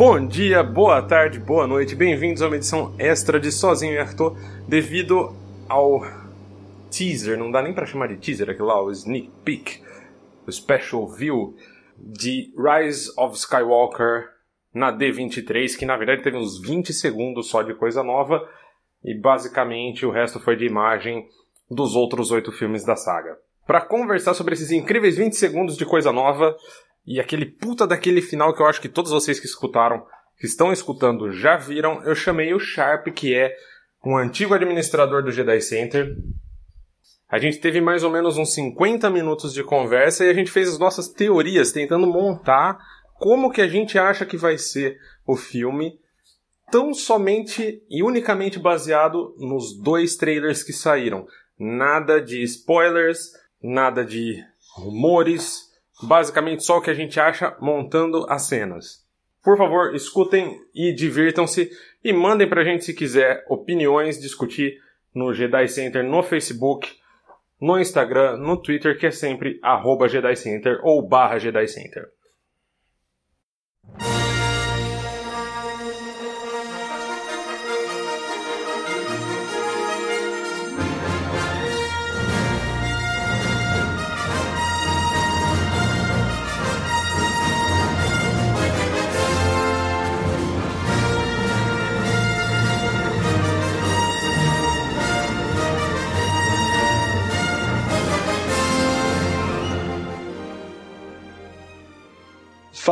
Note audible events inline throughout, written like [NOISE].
Bom dia, boa tarde, boa noite, bem-vindos a uma edição extra de Sozinho e Arthur, devido ao teaser, não dá nem pra chamar de teaser aquilo lá, o sneak peek, o special view de Rise of Skywalker na D23, que na verdade teve uns 20 segundos só de coisa nova, e basicamente o resto foi de imagem dos outros oito filmes da saga. Para conversar sobre esses incríveis 20 segundos de coisa nova, e aquele puta daquele final que eu acho que todos vocês que escutaram, que estão escutando, já viram, eu chamei o Sharp, que é um antigo administrador do Jedi Center. A gente teve mais ou menos uns 50 minutos de conversa e a gente fez as nossas teorias, tentando montar como que a gente acha que vai ser o filme, tão somente e unicamente baseado nos dois trailers que saíram. Nada de spoilers, nada de rumores, basicamente só o que a gente acha montando as cenas. Por favor, escutem e divirtam-se e mandem pra gente se quiser opiniões, discutir no Jedi Center no Facebook, no Instagram, no Twitter, que é sempre arroba Jedi Center ou barra Jedi Center.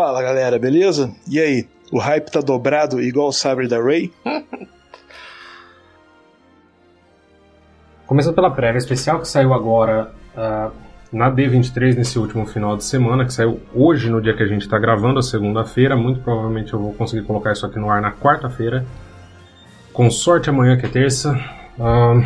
Fala galera, beleza? E aí, o hype tá dobrado igual o sabre da Ray? [LAUGHS] Começando pela prévia especial que saiu agora uh, na D23 nesse último final de semana, que saiu hoje no dia que a gente está gravando, a segunda-feira. Muito provavelmente eu vou conseguir colocar isso aqui no ar na quarta-feira. Com sorte amanhã que é terça. Uh,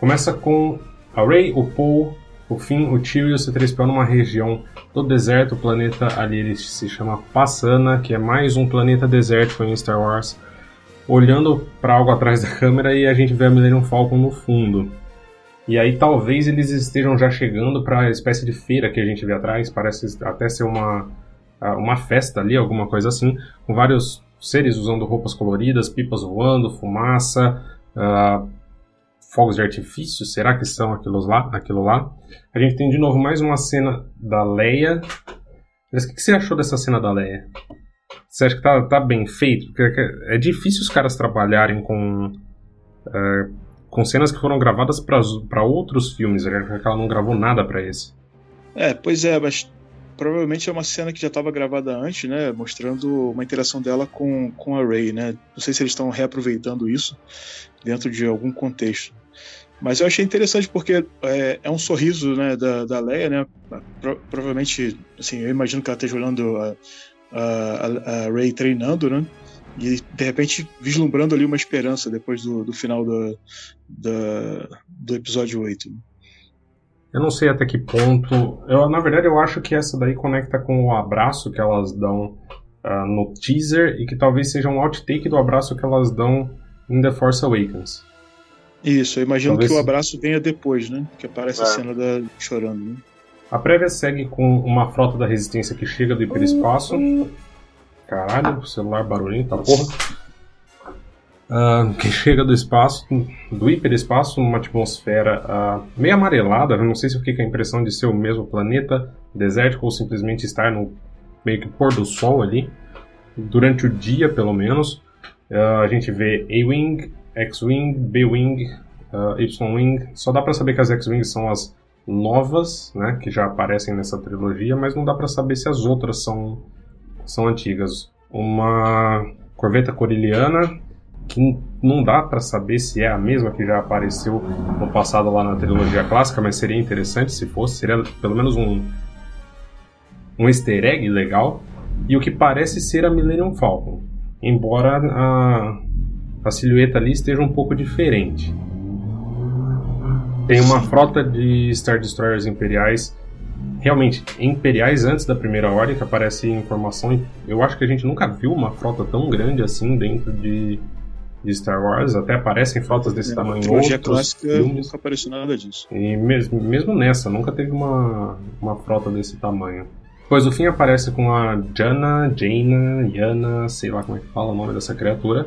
começa com a Ray, o Paul, o Finn, o Tio e o C3PO numa região do deserto. O planeta ali ele se chama Passana, que é mais um planeta desértico em Star Wars. Olhando para algo atrás da câmera e a gente vê a Millennium Falcon no fundo. E aí talvez eles estejam já chegando para a espécie de feira que a gente vê atrás. Parece até ser uma, uma festa ali, alguma coisa assim, com vários seres usando roupas coloridas, pipas voando, fumaça. Uh, fogos de artifício, será que são aquilo lá? Aquilo lá? A gente tem de novo mais uma cena da Leia. Mas o que você achou dessa cena da Leia? Você acha que tá, tá bem feito? Porque é difícil os caras trabalharem com, é, com cenas que foram gravadas para outros filmes, que ela não gravou nada para esse. É, pois é, mas provavelmente é uma cena que já estava gravada antes, né? Mostrando uma interação dela com, com a Ray, né? Não sei se eles estão reaproveitando isso dentro de algum contexto. Mas eu achei interessante porque é, é um sorriso né, da, da Leia, né? Pro, provavelmente, assim, eu imagino que ela esteja olhando a, a, a Ray treinando, né? E de repente vislumbrando ali uma esperança depois do, do final do, do, do episódio 8. Eu não sei até que ponto. Eu, na verdade, eu acho que essa daí conecta com o abraço que elas dão uh, no teaser e que talvez seja um outtake do abraço que elas dão em The Force Awakens. Isso, eu imagino Talvez... que o abraço venha depois, né? Que aparece é. a cena da chorando, né? A prévia segue com uma frota da resistência que chega do hiperespaço. Caralho, celular barulhento, tá porra. Uh, que chega do espaço, do hiperespaço, numa atmosfera uh, meio amarelada. não sei se eu fiquei com a impressão de ser o mesmo planeta desértico ou simplesmente estar no meio que pôr do sol ali. Durante o dia, pelo menos. Uh, a gente vê A-Wing, X-Wing, B-Wing, uh, Y-Wing. Só dá para saber que as X-Wings são as novas, né, que já aparecem nessa trilogia, mas não dá para saber se as outras são, são antigas. Uma corveta coriliana que não dá para saber se é a mesma que já apareceu no passado lá na trilogia clássica, mas seria interessante se fosse, seria pelo menos um um easter egg legal. e o que parece ser a Millennium Falcon, embora a, a silhueta ali esteja um pouco diferente. Tem uma frota de Star Destroyers imperiais, realmente imperiais antes da Primeira Ordem, que aparece informação. Eu acho que a gente nunca viu uma frota tão grande assim dentro de, de Star Wars. Até aparecem frotas desse É, tamanho em trilogia outros clássica filmes. nunca apareceu nada disso. E mesmo, mesmo nessa, nunca teve uma, uma frota desse tamanho. Pois o fim aparece com a Jana, Jaina, Yana, sei lá como é que fala o nome dessa criatura,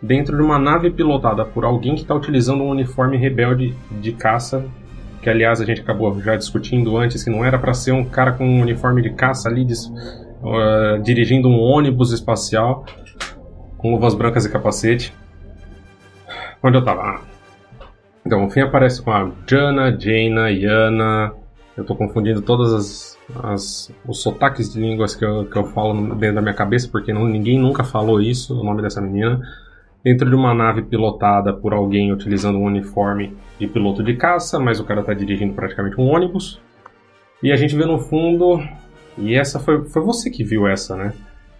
dentro de uma nave pilotada por alguém que está utilizando um uniforme rebelde de caça, que aliás a gente acabou já discutindo antes que não era para ser um cara com um uniforme de caça ali uh, dirigindo um ônibus espacial com luvas brancas e capacete. Onde eu tava? Ah. Então, o fim aparece com a Jana, Jaina, Yana. Eu tô confundindo todas as, as- os sotaques de línguas que eu, que eu falo dentro da minha cabeça, porque não- ninguém nunca falou isso, o nome dessa menina. Dentro de uma nave pilotada por alguém utilizando um uniforme de piloto de caça, mas o cara tá dirigindo praticamente um ônibus. E a gente vê no fundo. E essa foi, foi você que viu essa, né?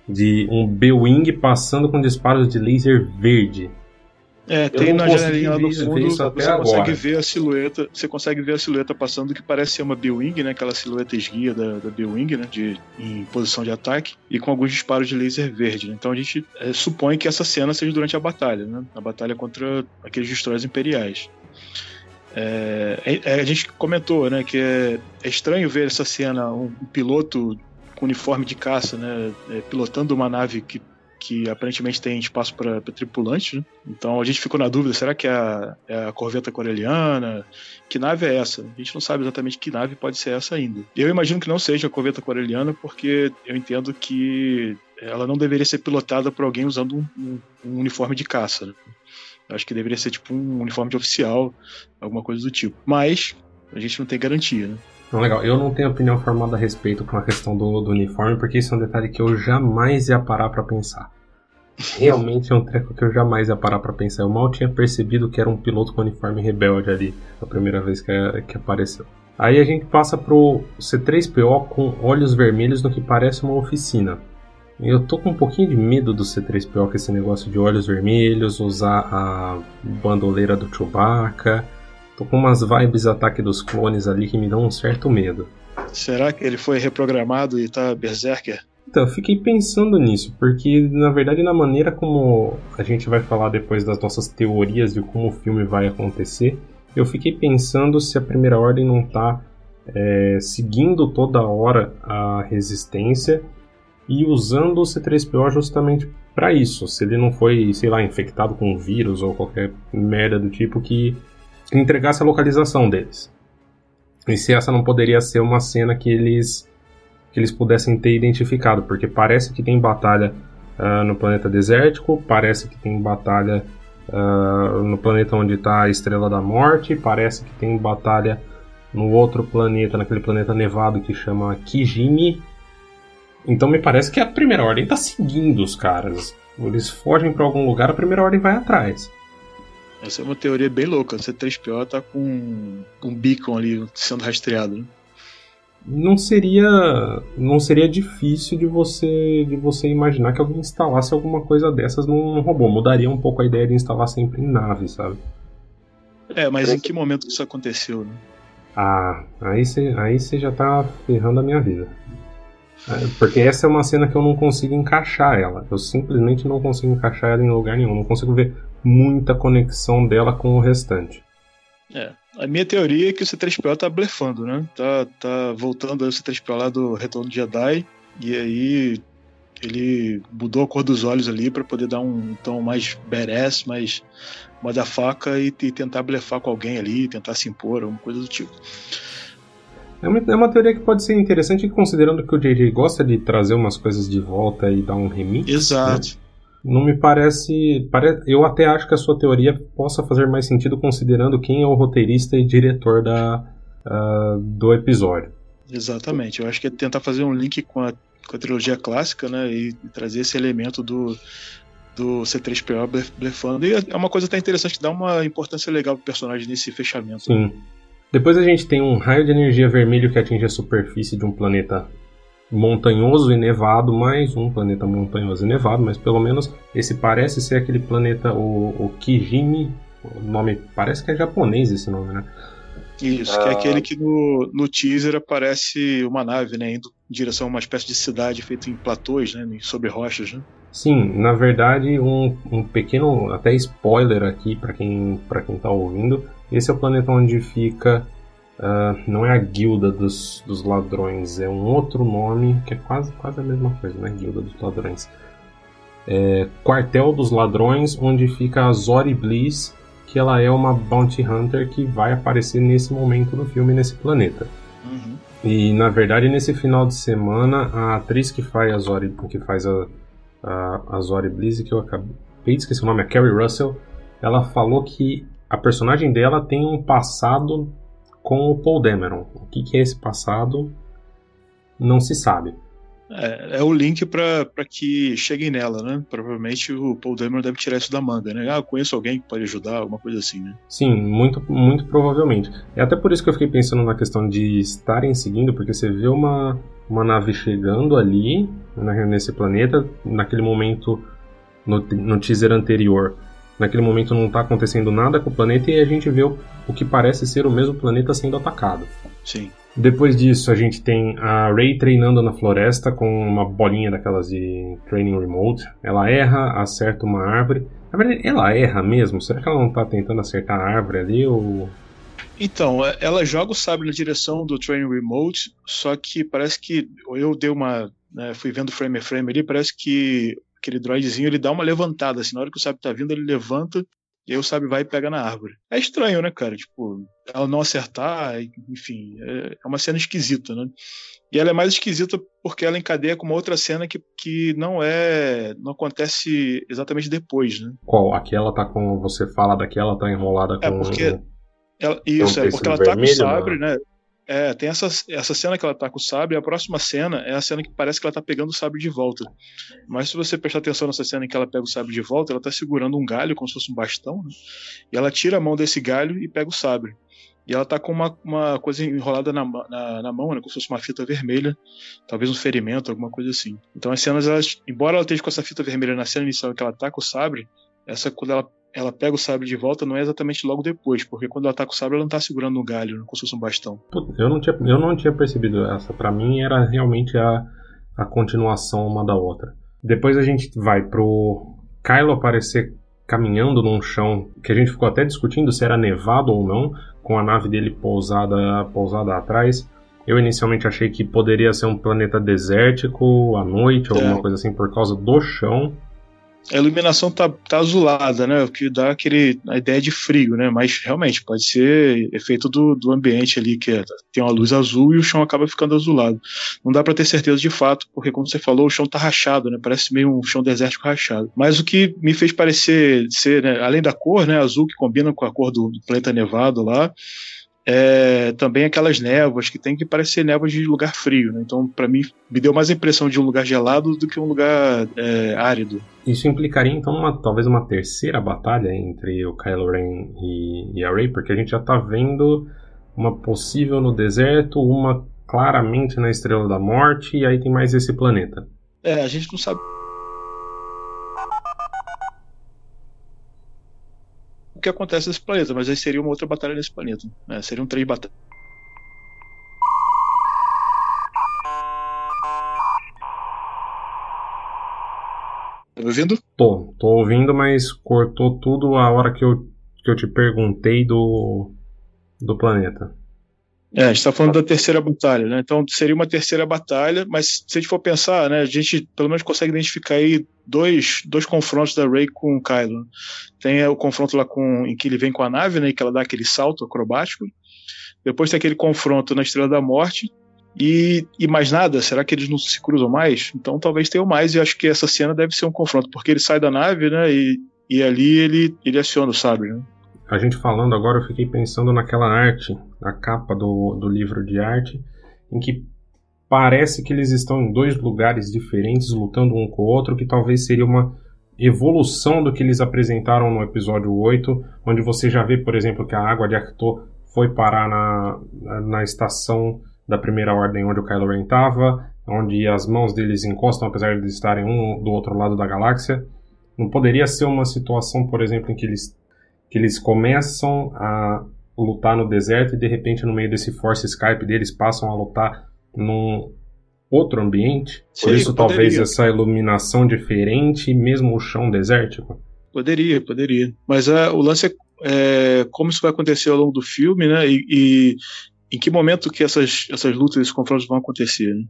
De um B-Wing passando com disparos de laser verde. É, tem na janelinha lá do fundo, você até consegue agora. ver a silhueta, você consegue ver a silhueta passando que parece ser uma B-Wing, né? Aquela silhueta esguia da, da B-Wing, né? De, em posição de ataque, e com alguns disparos de laser verde. né? Então a gente é, supõe que essa cena seja durante a batalha, né? A batalha contra aqueles destroyers imperiais. É, é, a gente comentou, né, que é, é estranho ver essa cena, um, um piloto com uniforme de caça, né, é, pilotando uma nave que, que aparentemente tem espaço para tripulantes. Né? Então a gente ficou na dúvida: será que é a, é a corveta coreliana? Que nave é essa? A gente não sabe exatamente que nave pode ser essa ainda. Eu imagino que não seja a corveta coreliana, porque eu entendo que ela não deveria ser pilotada por alguém usando um, um- um uniforme de caça. né? Acho que deveria ser tipo um uniforme de oficial, alguma coisa do tipo. Mas a gente não tem garantia, né? Não, legal. Eu não tenho opinião formada a respeito com a questão do, do uniforme, porque isso é um detalhe que eu jamais ia parar pra pensar. Realmente é um treco que eu jamais ia parar pra pensar. Eu mal tinha percebido que era um piloto com uniforme rebelde ali, a primeira vez que, que apareceu. Aí a gente passa pro C3PO com olhos vermelhos no que parece uma oficina. Eu tô com um pouquinho de medo do C3PO com esse negócio de olhos vermelhos, usar a bandoleira do Chewbacca. Tô com umas vibes ataque dos clones ali que me dão um certo medo. Será que ele foi reprogramado e tá berserker? Então, eu fiquei pensando nisso, porque na verdade, na maneira como a gente vai falar depois das nossas teorias de como o filme vai acontecer, eu fiquei pensando se a Primeira Ordem não tá é, seguindo toda hora a resistência e usando o C3PO justamente para isso. Se ele não foi, sei lá, infectado com um vírus ou qualquer merda do tipo que entregasse a localização deles. E se essa não poderia ser uma cena que eles que eles pudessem ter identificado, porque parece que tem batalha ah, no planeta desértico, parece que tem batalha ah, no planeta onde está a Estrela da Morte, parece que tem batalha no outro planeta, naquele planeta nevado que chama Kijimi. Então me parece que a Primeira Ordem está seguindo os caras. Eles fogem para algum lugar, a Primeira Ordem vai atrás. Essa é uma teoria bem louca. O C3PO tá com um beacon ali sendo rastreado. Né? não seria não seria difícil de você de você imaginar que alguém instalasse alguma coisa dessas num, robô. Mudaria um pouco a ideia de instalar sempre em nave, sabe? É, mas em que momento que isso aconteceu? Né? Ah, aí você aí você já tá ferrando a minha vida. É, Porque essa é uma cena que eu não consigo encaixar ela. Eu simplesmente não consigo encaixar ela em lugar nenhum. Não consigo ver muita conexão dela com o restante. É. A minha teoria é que o C3PO tá blefando, né? Tá, tá voltando o C3PO lá do Retorno de Jedi. E aí ele mudou a cor dos olhos ali pra poder dar um tom mais badass, mais motherfucker e, e tentar blefar com alguém ali, tentar se impor, alguma coisa do tipo. É uma, é uma teoria que pode ser interessante, considerando que o JJ gosta de trazer umas coisas de volta e dar um remix. Exato. Não me parece, pare... Eu até acho que a sua teoria possa fazer mais sentido considerando quem é o roteirista e diretor da, ah, do episódio. Exatamente. Eu acho que é tentar fazer um link com a, com a trilogia clássica, né? E, trazer esse elemento do, do C3PO blef- blefando. E é uma coisa até interessante que dá uma importância legal pro personagem nesse fechamento. Sim. Depois a gente tem um raio de energia vermelho que atinge a superfície de um planeta montanhoso e nevado, mais um planeta montanhoso e nevado, mas pelo menos esse parece ser aquele planeta, o, o Kijimi, o nome parece que é japonês esse nome, né? Isso, ah. que é aquele que no, no teaser aparece uma nave, né, indo em direção a uma espécie de cidade feita em platôs, né, sobre rochas, né? Sim, na verdade, um, um pequeno até spoiler aqui para quem para quem tá ouvindo. Esse é o planeta onde fica Uh, não é a guilda dos, dos ladrões, é um outro nome que é quase, quase a mesma coisa, né? Guilda dos ladrões. É Quartel dos Ladrões, onde fica a Zori Bliss, que ela é uma bounty hunter que vai aparecer nesse momento do filme nesse planeta. Uhum. E na verdade nesse final de semana a atriz que faz a Zori, que faz a, a, a Zori Bliss, que eu acabei de esquecer o nome, é Carrie Russell, ela falou que a personagem dela tem um passado com o Paul Dameron. O que, que é esse passado não se sabe. É, é o link para que cheguem nela, né? Provavelmente o Paul Dameron deve tirar isso da manga, né? Ah, conheço alguém que pode ajudar, alguma coisa assim, né? Sim, muito, muito provavelmente. É até por isso que eu fiquei pensando na questão de estarem seguindo, porque você vê uma, uma nave chegando ali, né, nesse planeta, naquele momento, no, no teaser anterior, Naquele momento não está acontecendo nada com o planeta e a gente vê o, o que parece ser o mesmo planeta sendo atacado. Sim. Depois disso, a gente tem a Ray treinando na floresta com uma bolinha daquelas de training remote. Ela erra, acerta uma árvore. Na verdade, ela erra mesmo? Será que ela não está tentando acertar a árvore ali ou. Então, é, ela joga o sabre na direção do training remote, só que parece que eu dei uma. Né, fui vendo frame a frame ali, parece que aquele droidzinho, ele dá uma levantada, assim, na hora que o sabre tá vindo, ele levanta e aí o sabre vai e pega na árvore. É estranho, né, cara? Tipo, ela não acertar, enfim, é, é uma cena esquisita, né? E ela é mais esquisita porque ela encadeia com uma outra cena que, que não é. não acontece exatamente depois, né? Qual? Aqui ela tá com. Você fala daqui, ela tá enrolada é, com. É porque. Ela, isso, é porque ela tá com o sabre, né? É, tem essa, essa cena que ela tá com o sabre, a próxima cena é a cena que parece que ela tá pegando o sabre de volta. Mas se você prestar atenção nessa cena em que ela pega o sabre de volta, ela tá segurando um galho, como se fosse um bastão, né? E ela tira a mão desse galho e pega o sabre. E ela tá com uma, uma coisa enrolada na, na, na, mão, né? Como se fosse uma fita vermelha, talvez um ferimento, alguma coisa assim. Então as cenas, elas, embora ela esteja com essa fita vermelha na cena inicial que ela tá com o sabre, essa quando ela ela pega o sabre de volta não é exatamente logo depois, porque quando ela tá com o sabre ela não tá segurando um galho, como se fosse um bastão. Eu não tinha, eu não tinha percebido essa. Para mim era realmente a, a continuação uma da outra. Depois a gente vai pro Kylo aparecer caminhando num chão que a gente ficou até discutindo se era nevado ou não, com a nave dele pousada, pousada atrás. Eu inicialmente achei que poderia ser um planeta desértico à noite, alguma é. coisa assim, por causa do chão a iluminação tá, tá azulada, né? O que dá aquele, a ideia de frio, né? Mas realmente pode ser efeito do, do ambiente ali, que é, tem uma luz azul e o chão acaba ficando azulado. Não dá para ter certeza de fato, porque como você falou, o chão tá rachado, né? Parece meio um chão desértico rachado. Mas o que me fez parecer ser, né? além da cor, né? Azul que combina com a cor do, do planeta nevado lá é, também aquelas névoas que tem que parecer névoas de lugar frio. Né? Então, para mim, me deu mais a impressão de um lugar gelado do que um lugar é, árido. Isso implicaria, então, uma, talvez uma terceira batalha entre o Kylo Ren e, e a Rey, porque a gente já está vendo uma possível no deserto, uma claramente na Estrela da Morte, e aí tem mais esse planeta. É, a gente não sabe o que acontece nesse planeta, mas aí seria uma outra batalha nesse planeta. Né? Seriam três batalhas. Tá me ouvindo? Tô, tô ouvindo, mas cortou tudo a hora que eu, que eu te perguntei do, do planeta. É, a gente está falando da terceira batalha, né? Então seria uma terceira batalha, mas se a gente for pensar, né, a gente pelo menos consegue identificar aí dois, dois confrontos da Rey com o Kylo. Tem o confronto lá com em que ele vem com a nave, né, que ela dá aquele salto acrobático. Depois tem aquele confronto na Estrela da Morte. E, e mais nada? Será que eles não se cruzam mais? Então talvez tenham mais, e acho que essa cena deve ser um confronto, porque ele sai da nave, né, e, e ali ele, ele aciona o sabre, né? A gente falando agora, eu fiquei pensando naquela arte, na capa do, do livro de arte, em que parece que eles estão em dois lugares diferentes, lutando um com o outro, que talvez seria uma evolução do que eles apresentaram no episódio 8, onde você já vê, por exemplo, que a água de Arcto foi parar na, na estação da Primeira Ordem onde o Kylo Ren estava, onde as mãos deles encostam, apesar de estarem um do outro lado da galáxia. Não poderia ser uma situação, por exemplo, em que eles, que eles começam a lutar no deserto e de repente no meio desse force Skype deles passam a lutar num outro ambiente? Sim, por isso poderia. talvez essa iluminação diferente, mesmo o chão desértico? Poderia, poderia. Mas é, o lance é, é, como isso vai acontecer ao longo do filme, né? E, e em que momento que essas, essas lutas, esses confrontos vão acontecer. Né?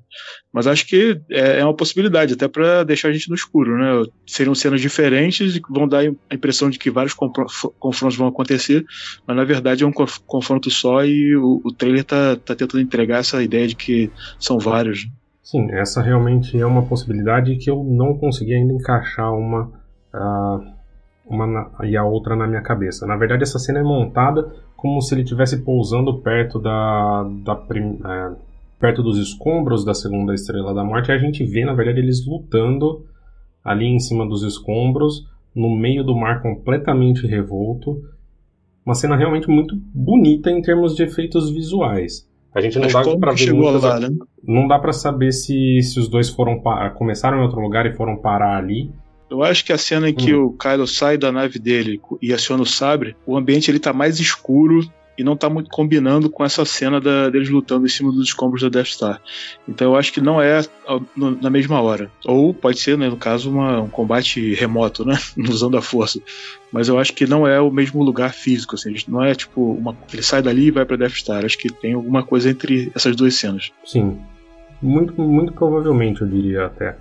Mas acho que é, é uma possibilidade, até para deixar a gente no escuro. Né? Seriam cenas diferentes e vão dar a impressão de que vários confrontos vão acontecer, mas na verdade é um confronto só e o, o trailer está tá tentando entregar essa ideia de que são vários. Né? Sim, essa realmente é uma possibilidade que eu não consegui ainda encaixar uma. Uh uma na, e a outra na minha cabeça. Na verdade, essa cena é montada como se ele estivesse pousando perto da, da é, perto dos escombros da segunda estrela da morte. E a gente vê, na verdade, eles lutando ali em cima dos escombros, no meio do mar completamente revolto. Uma cena realmente muito bonita em termos de efeitos visuais. A gente não Mas dá para ver muitas, lá, né? não dá para saber se, se os dois foram começaram em outro lugar e foram parar ali eu acho que a cena em que hum. o Kylo sai da nave dele e aciona o sabre, o ambiente ele tá mais escuro e não tá muito combinando com essa cena da, deles lutando em cima dos escombros da Death Star. Então eu acho que não é na mesma hora. Ou pode ser, né, no caso, uma, um combate remoto, né? [LAUGHS] Usando a força. Mas eu acho que não é o mesmo lugar físico, assim. Não é tipo, uma, ele sai dali e vai pra Death Star. Acho que tem alguma coisa entre essas duas cenas. Sim. Muito, muito provavelmente, eu diria até.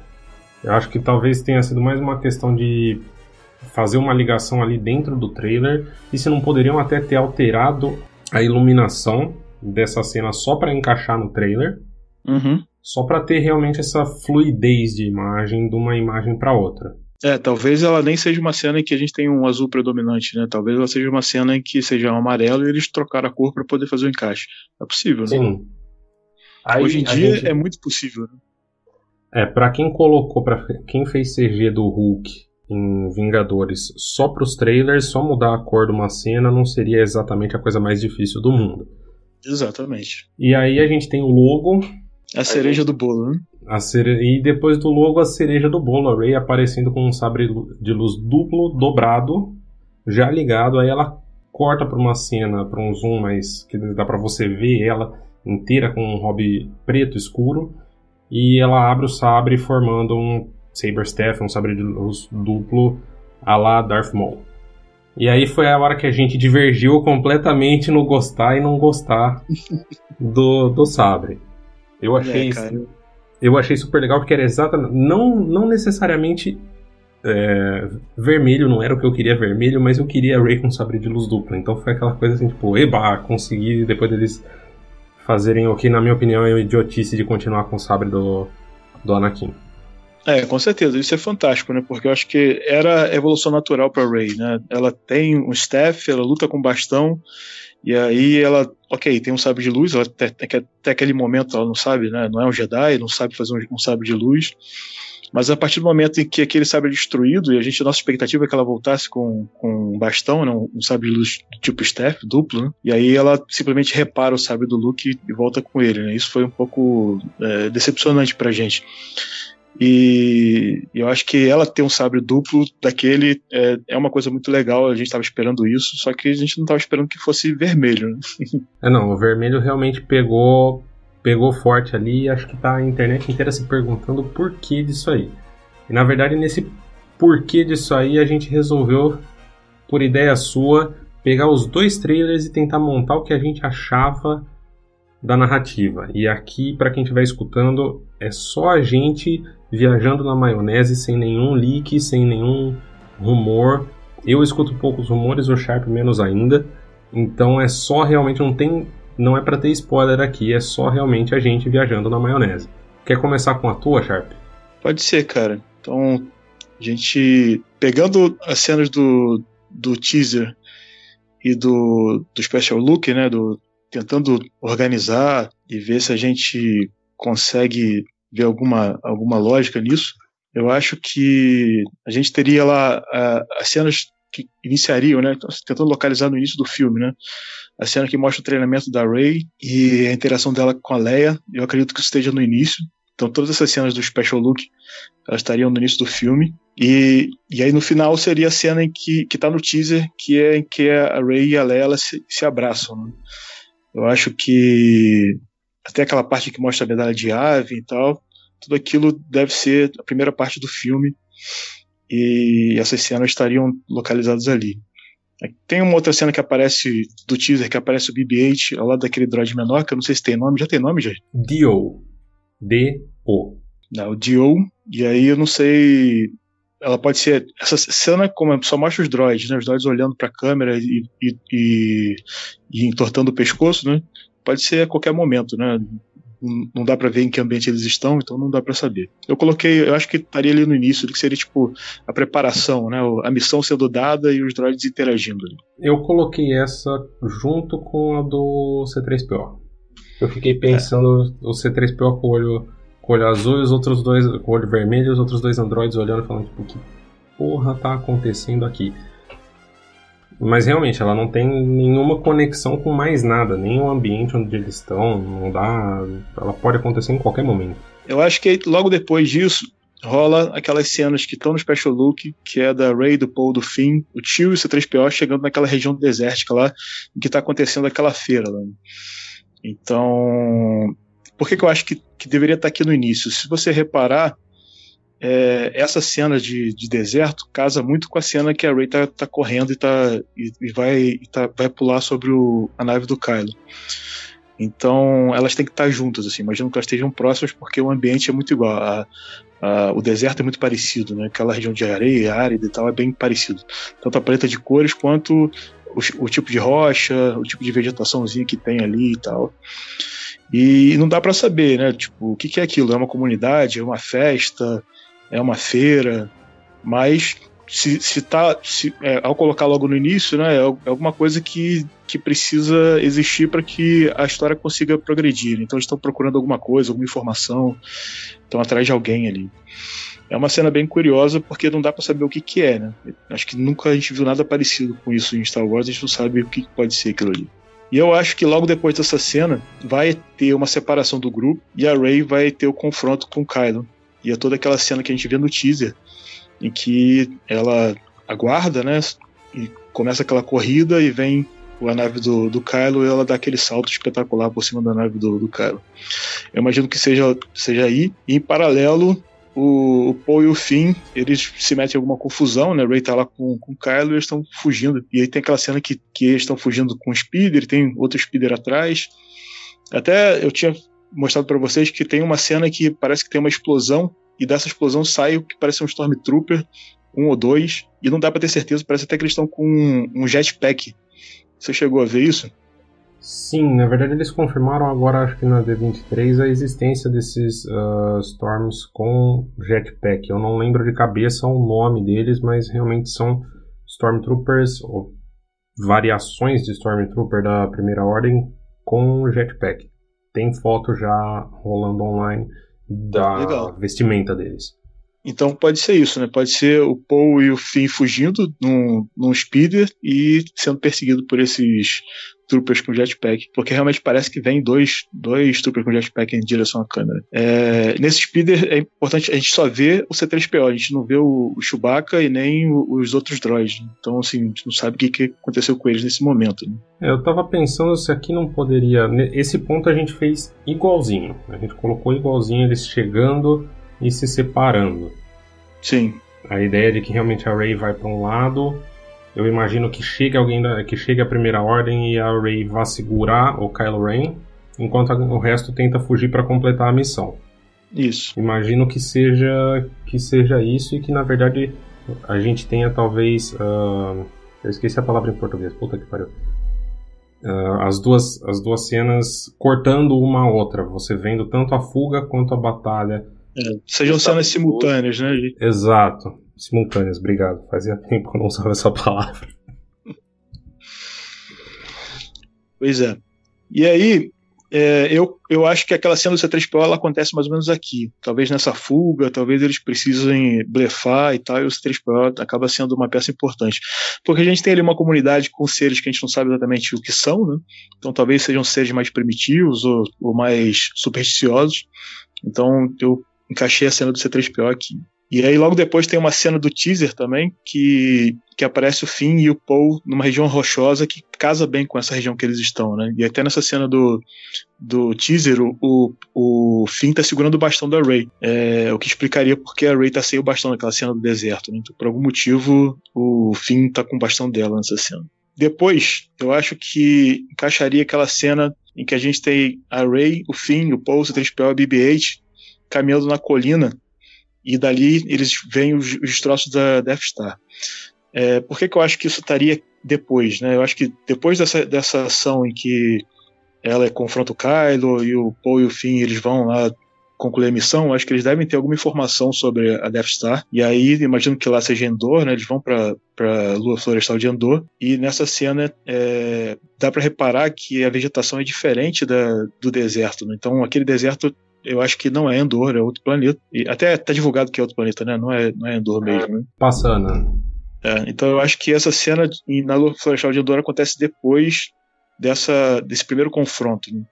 Eu acho que talvez tenha sido mais uma questão de fazer uma ligação ali dentro do trailer e se não poderiam até ter alterado a iluminação dessa cena só para encaixar no trailer, uhum. só para ter realmente essa fluidez de imagem de uma imagem para outra. É, talvez ela nem seja uma cena em que a gente tem um azul predominante, né? Talvez ela seja uma cena em que seja um amarelo e eles trocaram a cor para poder fazer o encaixe. É possível, né? Sim. Aí, Hoje em dia gente... é muito possível. Né? É, para quem colocou, para quem fez CG do Hulk em Vingadores só para os trailers, só mudar a cor de uma cena não seria exatamente a coisa mais difícil do mundo. Exatamente. E aí a gente tem o logo. A cereja do bolo, né? A cere... E depois do logo, a cereja do bolo, a Ray aparecendo com um sabre de luz duplo, dobrado, já ligado. Aí ela corta para uma cena, para um zoom mais que dá para você ver ela inteira com um hobby preto escuro e ela abre o sabre formando um Saber Staff, um sabre de luz duplo a la Darth Maul. E aí foi a hora que a gente divergiu completamente no gostar e não gostar [LAUGHS] do, do sabre. Eu é, achei é, eu achei super legal porque era exatamente não não necessariamente é, vermelho não era o que eu queria vermelho, mas eu queria Ray com sabre de luz dupla. Então foi aquela coisa assim, tipo, eba, consegui depois deles fazerem o que, na minha opinião, é idiotice de continuar com o sabre do, do Anakin. É, com certeza, isso é fantástico, né? Porque eu acho que era evolução natural para Rey, né? Ela tem um staff, ela luta com bastão, e aí ela, ok, tem um sabre de luz, ela até, até aquele momento ela não sabe, né? Não é um Jedi, não sabe fazer um, um sabre de luz. Mas a partir do momento em que aquele sabre é destruído, e a gente, a nossa expectativa é que ela voltasse com, com um bastão, né, um, sabre de luz tipo staff, duplo, né, e aí ela simplesmente repara o sabre do Luke e volta com ele. Né, isso foi um pouco é, decepcionante pra gente. E eu acho que ela ter um sabre duplo daquele é, é uma coisa muito legal. A gente estava esperando isso, só que a gente não estava esperando que fosse vermelho. Né? É, não, o vermelho realmente pegou pegou forte ali e acho que tá a internet inteira se perguntando o porquê disso aí. E na verdade, nesse porquê disso aí, a gente resolveu, por ideia sua, pegar os dois trailers e tentar montar o que a gente achava da narrativa. E aqui, para quem estiver escutando, é só a gente viajando na maionese, sem nenhum leak, sem nenhum rumor. Eu escuto poucos rumores, o Sharp menos ainda. Então é só realmente não tem não é para ter spoiler aqui, é só realmente a gente viajando na maionese. Quer começar com a tua, Sharp? Pode ser, cara. Então, a gente pegando as cenas do, do teaser e do, do special look, né, do tentando organizar e ver se a gente consegue ver alguma, alguma lógica nisso. Eu acho que a gente teria lá as cenas que iniciariam, né, tentando localizar no início do filme, né, a cena que mostra o treinamento da Rey e a interação dela com a Leia. Eu acredito que esteja no início. Então todas essas cenas do Special Look elas estariam no início do filme. E, e aí no final seria a cena em que, que tá no teaser, que é em que a Ray e a Leia se, se abraçam. Né? Eu acho que até aquela parte que mostra a medalha de ave e tal, tudo aquilo deve ser a primeira parte do filme e essas cenas estariam localizadas ali. Tem uma outra cena que aparece do teaser que aparece o BB-8 ao lado daquele droid menor, que eu não sei se tem nome, já tem nome já? Dio. D-O. O Dio, e aí eu não sei. Ela pode ser. Essa cena como só mostra os droids, né? Os droids olhando para a câmera e, e, e, e entortando o pescoço, né? Pode ser a qualquer momento, né? Não dá para ver em que ambiente eles estão, então não dá para saber. Eu coloquei, eu acho que estaria ali no início, que seria tipo a preparação, né, a missão sendo dada e os droids interagindo. Eu coloquei essa junto com a do C3PO. Eu fiquei pensando é. o C3PO com o olho, com o olho azul e os outros dois com o olho vermelho, e os outros dois androides olhando e falando tipo, que porra tá acontecendo aqui? Mas realmente, ela não tem nenhuma conexão com mais nada, nem o ambiente onde eles estão, não dá. Ela pode acontecer em qualquer momento. Eu acho que logo depois disso, rola aquelas cenas que estão no Special Look, que é da Ray, do Paul, do Finn, o tio e o C3PO chegando naquela região desértica lá, em que está acontecendo aquela feira lá. Então, por que, que eu acho que, que deveria estar tá aqui no início? Se você reparar, é, essa cena de, de, deserto casa muito com a cena que a Rey tá, tá correndo e, tá, e, e vai, e tá, vai pular sobre o, a nave do Kylo. Então elas têm que estar juntas, assim. Imagino que elas estejam próximas porque o ambiente é muito igual. A, a, o deserto é muito parecido, né? Aquela região de areia, árida e tal é bem parecido. Tanto a paleta de cores quanto o, o tipo de rocha, o tipo de vegetaçãozinha que tem ali e tal. E não dá para saber, né? Tipo, o que, que é aquilo? É uma comunidade? É uma festa? É uma feira, mas se, se tá se, é, ao colocar logo no início, né, é, é alguma coisa que, que precisa existir para que a história consiga progredir. Então eles estão procurando alguma coisa, alguma informação, estão atrás de alguém ali. É uma cena bem curiosa porque não dá para saber o que, que é, né? Acho que nunca a gente viu nada parecido com isso em Star Wars, a gente não sabe o que pode ser aquilo ali. E eu acho que logo depois dessa cena vai ter uma separação do grupo e a Rey vai ter o confronto com Kylo. E é toda aquela cena que a gente vê no teaser, em que ela aguarda, né? E começa aquela corrida e vem a nave do, do Kylo e ela dá aquele salto espetacular por cima da nave do, do Kylo. Eu imagino que seja, seja aí. E em paralelo, o, o Paul e o Finn, eles se metem em alguma confusão, né? Ray tá lá com, com o Kylo e eles estão fugindo. E aí tem aquela cena que, que eles estão fugindo com o Speeder, tem outro Speeder atrás. Até eu tinha mostrado para vocês que tem uma cena que parece que tem uma explosão e dessa explosão sai o que parece um Stormtrooper, um ou dois, e não dá para ter certeza, parece até que eles estão com um, jetpack. Você chegou a ver isso? Sim, na verdade eles confirmaram agora, acho que na D23, a existência desses uh, Storms com jetpack. Eu não lembro de cabeça o nome deles, mas realmente são Stormtroopers, ou variações de Stormtrooper da primeira ordem com jetpack tem foto já rolando online da Legal. vestimenta deles. Então pode ser isso, né? Pode ser o Paul e o Finn fugindo num, num speeder e sendo perseguido por esses troopers com jetpack, porque realmente parece que vem dois, dois troopers com jetpack em direção à câmera. É, nesse speeder é importante, a gente só vê o C3PO, a gente não vê o, o Chewbacca e nem o, os outros droids. Então, assim, a gente não sabe o que, que aconteceu com eles nesse momento. Né? Eu tava pensando se aqui não poderia. Esse ponto a gente fez igualzinho. A gente colocou igualzinho eles chegando e se separando. Sim. A ideia de que realmente a Rey vai para um lado, eu imagino que chegue alguém da, que chegue a primeira ordem e a Rey vá segurar o Kylo Ren, enquanto o resto tenta fugir para completar a missão. Isso. Imagino que seja que seja isso e que na verdade a gente tenha talvez uh, eu esqueci a palavra em português. Puta que pariu. Uh, as, duas, as duas cenas cortando uma a outra, você vendo tanto a fuga quanto a batalha é, sejam cenas simultâneas, né? Exato. Simultâneas, obrigado. Fazia tempo que eu não usava essa palavra. Pois é. E aí, é, eu, eu acho que aquela cena do C3PO ela acontece mais ou menos aqui. Talvez nessa fuga, talvez eles precisem blefar e tal, e o C3PO acaba sendo uma peça importante. Porque a gente tem ali uma comunidade com seres que a gente não sabe exatamente o que são, né? Então talvez sejam seres mais primitivos ou, ou mais supersticiosos Então eu encaixei a cena do C3PO aqui. E aí logo depois tem uma cena do teaser também que, que aparece o Finn e o Paul numa região rochosa que casa bem com essa região que eles estão, né? E até nessa cena do, do teaser o, o, Finn tá segurando o bastão da Rey, é, o que explicaria porque a Rey tá sem o bastão naquela cena do deserto. Né? Então, por algum motivo o Finn tá com o bastão dela nessa cena. Depois, eu acho que encaixaria aquela cena em que a gente tem a Rey, o Finn, o Paul, o C3PO e a BB-8 caminhando na colina e dali eles veem os, os destroços da Death Star. É, por que, que eu acho que isso estaria depois? Né? Eu acho que depois dessa, dessa ação em que ela confronta o Kylo e o Paul e o Finn eles vão lá concluir a missão, acho que eles devem ter alguma informação sobre a Death Star. E aí, imagino que lá seja Endor, né? Eles vão para a lua florestal de Endor. E nessa cena é, dá para reparar que a vegetação é diferente da, do deserto. Né? Então, aquele deserto eu acho que não é Endor, é outro planeta. E até tá divulgado que é outro planeta, né? Não é, não é Endor mesmo, né? Passando. É, então eu acho que essa cena na Lua Florestal de Endor acontece depois dessa, desse primeiro confronto. Né?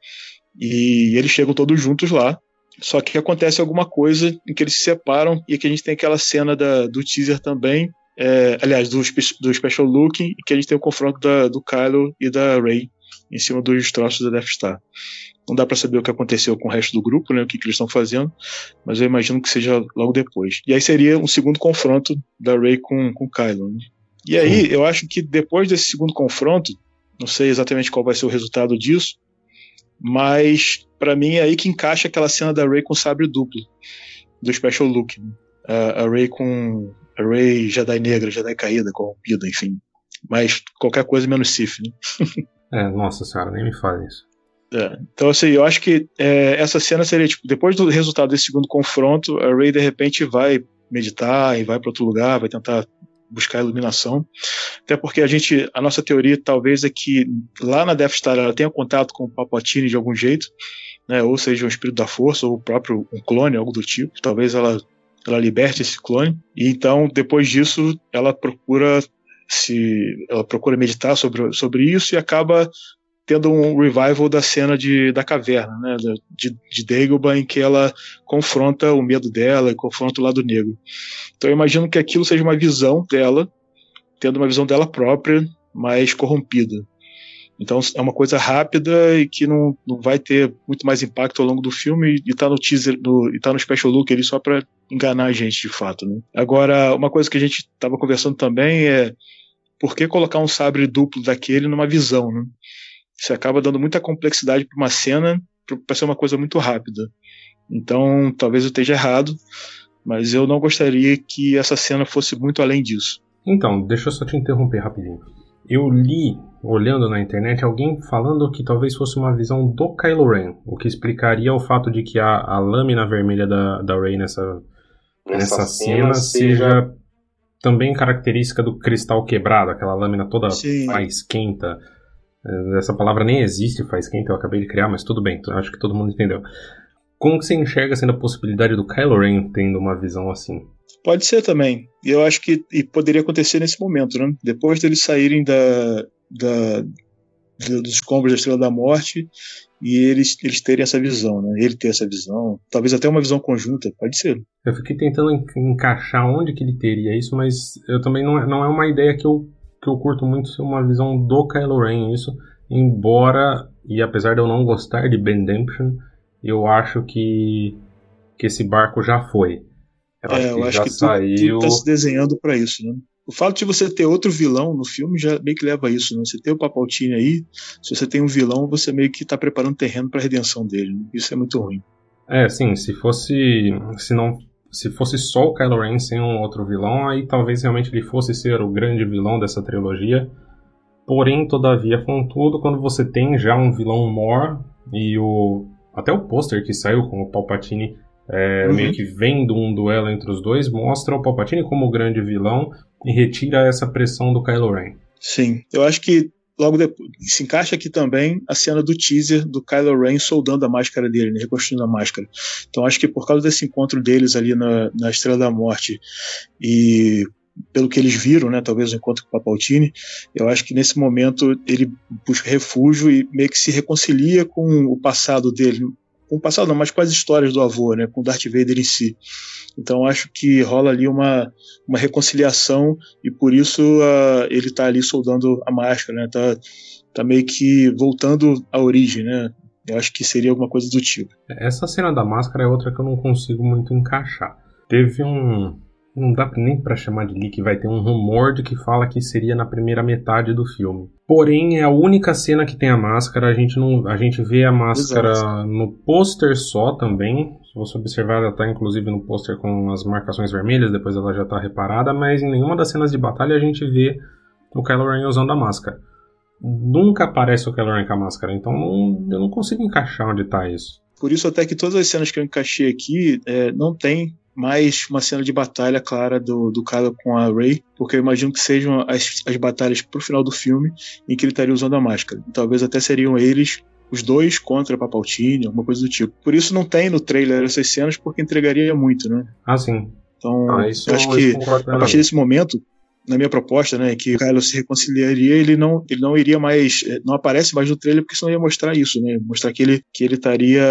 E eles chegam todos juntos lá. Só que acontece alguma coisa em que eles se separam e que a gente tem aquela cena da, do teaser também, é, aliás, do, do Special Look, e que a gente tem o confronto da, do Kylo e da Rey em cima dos destroços da Death Star. Não dá para saber o que aconteceu com o resto do grupo, né, o que, que eles estão fazendo, mas eu imagino que seja logo depois. E aí seria um segundo confronto da Rey com, com Kylo. Né? E aí, eu acho que depois desse segundo confronto, não sei exatamente qual vai ser o resultado disso, mas para mim é aí que encaixa aquela cena da Rey com o sabre duplo do Special Look. Né? A, a Rey com a Rey Jedi negra, Jedi caída, corrompida, enfim. Mas qualquer coisa menos Sif, né? [LAUGHS] é, nossa senhora, nem me fale isso. É, então, assim, eu acho que é, essa cena seria, tipo, depois do resultado desse segundo confronto, a Rey de repente vai meditar e vai para outro lugar, vai tentar buscar iluminação. Até porque a gente, a nossa teoria talvez é que lá na Death Star ela tenha contato com o Palpatine de algum jeito, né, ou seja, um espírito da força, ou o próprio um clone, algo do tipo. Talvez ela, ela liberte esse clone. E então, depois disso, ela procura se ela procura meditar sobre, sobre isso e acaba tendo um revival da cena de, da caverna, né, de, de Dagobah, em que ela confronta o medo dela e confronta o lado negro. Então eu imagino que aquilo seja uma visão dela, tendo uma visão dela própria, mais corrompida. Então é uma coisa rápida e que não, não vai ter muito mais impacto ao longo do filme e tá no teaser e tá no special look ali só para enganar a gente de fato. Né? Agora, uma coisa que a gente estava conversando também é por que colocar um sabre duplo daquele numa visão, né? Você acaba dando muita complexidade para uma cena para ser uma coisa muito rápida. Então, talvez eu esteja errado, mas eu não gostaria que essa cena fosse muito além disso. Então, deixa eu só te interromper rapidinho. Eu li, olhando na internet, alguém falando que talvez fosse uma visão do Kylo Ren, o que explicaria o fato de que a, a lâmina vermelha da, da Rey nessa, nessa, nessa cena, cena seja também característica do cristal quebrado, aquela lâmina toda Sim. mais quenta. É, essa palavra nem existe faz quente, eu acabei de criar, mas tudo bem, acho que todo mundo entendeu. Como você enxerga sendo a possibilidade do Kylo Ren tendo uma visão assim? Pode ser também. E eu acho que e poderia acontecer nesse momento, né? Depois deles saírem da, da, dos escombros da Estrela da Morte e eles, eles terem essa visão, né? Ele ter essa visão, talvez até uma visão conjunta, pode ser. Eu fiquei tentando encaixar onde que ele teria isso, mas eu também não é, não é uma ideia que eu que eu curto muito ser uma visão do Kylo Ren isso, embora e apesar de eu não gostar de Bendemption, eu acho que que esse barco já foi. Eu é, acho eu acho que saiu... tudo, tá se desenhando para isso, né? O fato de você ter outro vilão no filme já meio que leva a isso, né? Você tem o Papaltine aí, se você tem um vilão, você meio que tá preparando terreno para redenção dele. Né? Isso é muito ruim. É, sim, se fosse. Se não se fosse só o Kylo Ren sem um outro vilão, aí talvez realmente ele fosse ser o grande vilão dessa trilogia. Porém, todavia, contudo, quando você tem já um vilão mor e o até o pôster que saiu com o Palpatine é, uhum. meio que vendo um duelo entre os dois, mostra o Palpatine como o grande vilão e retira essa pressão do Kylo Ren. Sim, eu acho que logo depois se encaixa aqui também a cena do teaser do Kylo Ren soldando a máscara dele, né, reconstruindo a máscara. Então acho que por causa desse encontro deles ali na, na Estrela da Morte e pelo que eles viram, né, talvez o encontro com o Papaltini, eu acho que nesse momento ele busca refúgio e meio que se reconcilia com o passado dele com o passado, não, mas com as histórias do avô, né, com Darth Vader em si. Então acho que rola ali uma, uma reconciliação e por isso uh, ele está ali soldando a máscara, né? Tá, tá meio que voltando à origem, né? Eu acho que seria alguma coisa do tipo. Essa cena da máscara é outra que eu não consigo muito encaixar. Teve um. Não dá nem para chamar de leak, vai ter um rumor de que fala que seria na primeira metade do filme. Porém, é a única cena que tem a máscara. A gente não, a gente vê a máscara Exato. no pôster só também. Se você observar, ela tá inclusive no pôster com as marcações vermelhas. Depois ela já tá reparada, mas em nenhuma das cenas de batalha a gente vê o Kylo Ren usando a máscara nunca aparece o Kylo Ren com a máscara, então não, eu não consigo encaixar onde tá isso. Por isso até que todas as cenas que eu encaixei aqui é, não tem mais uma cena de batalha clara do, do Kylo com a Rey, porque eu imagino que sejam as, as batalhas pro final do filme em que ele estaria usando a máscara. Talvez até seriam eles os dois contra a Papaltine, alguma coisa do tipo. Por isso não tem no trailer essas cenas, porque entregaria muito, né? Ah, sim. Então, ah, eu acho que a partir desse momento, na minha proposta, né, que o Kylo se reconciliaria, ele não, ele não iria mais, eh, não aparece mais no trailer porque senão ia mostrar isso, né, mostrar que ele, que ele estaria